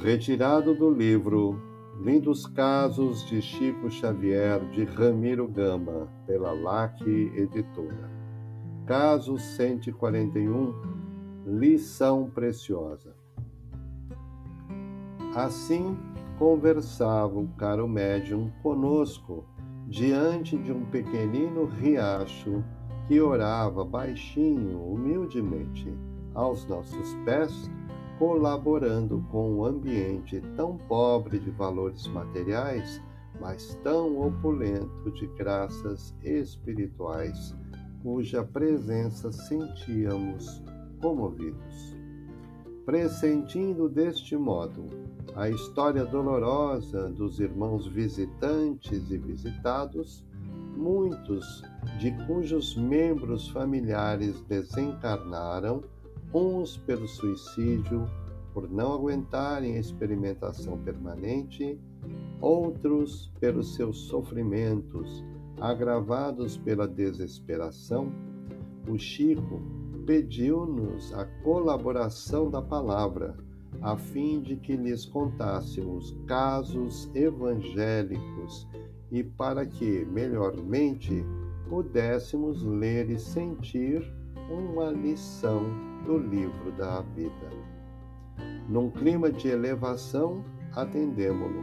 Retirado do livro Lindos Casos de Chico Xavier de Ramiro Gama, pela LAC Editora. Caso 141 Lição Preciosa. Assim conversava o caro médium conosco diante de um pequenino riacho que orava baixinho, humildemente, aos nossos pés, colaborando com um ambiente tão pobre de valores materiais, mas tão opulento de graças espirituais, cuja presença sentíamos comovidos. Pressentindo deste modo a história dolorosa dos irmãos visitantes e visitados, muitos de cujos membros familiares desencarnaram, uns pelo suicídio, por não aguentarem a experimentação permanente, outros pelos seus sofrimentos, agravados pela desesperação, o Chico pediu-nos a colaboração da palavra, a fim de que lhes contássemos casos evangélicos e para que, melhormente, pudéssemos ler e sentir uma lição do livro da vida. Num clima de elevação, atendemo-lo.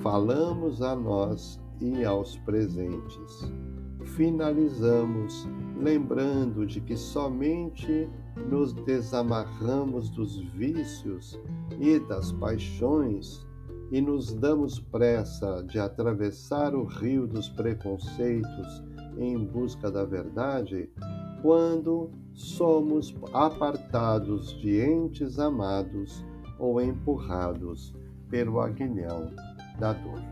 Falamos a nós e aos presentes. Finalizamos lembrando de que somente nos desamarramos dos vícios e das paixões e nos damos pressa de atravessar o rio dos preconceitos em busca da verdade, quando somos apartados de entes amados ou empurrados pelo aguilhão da dor.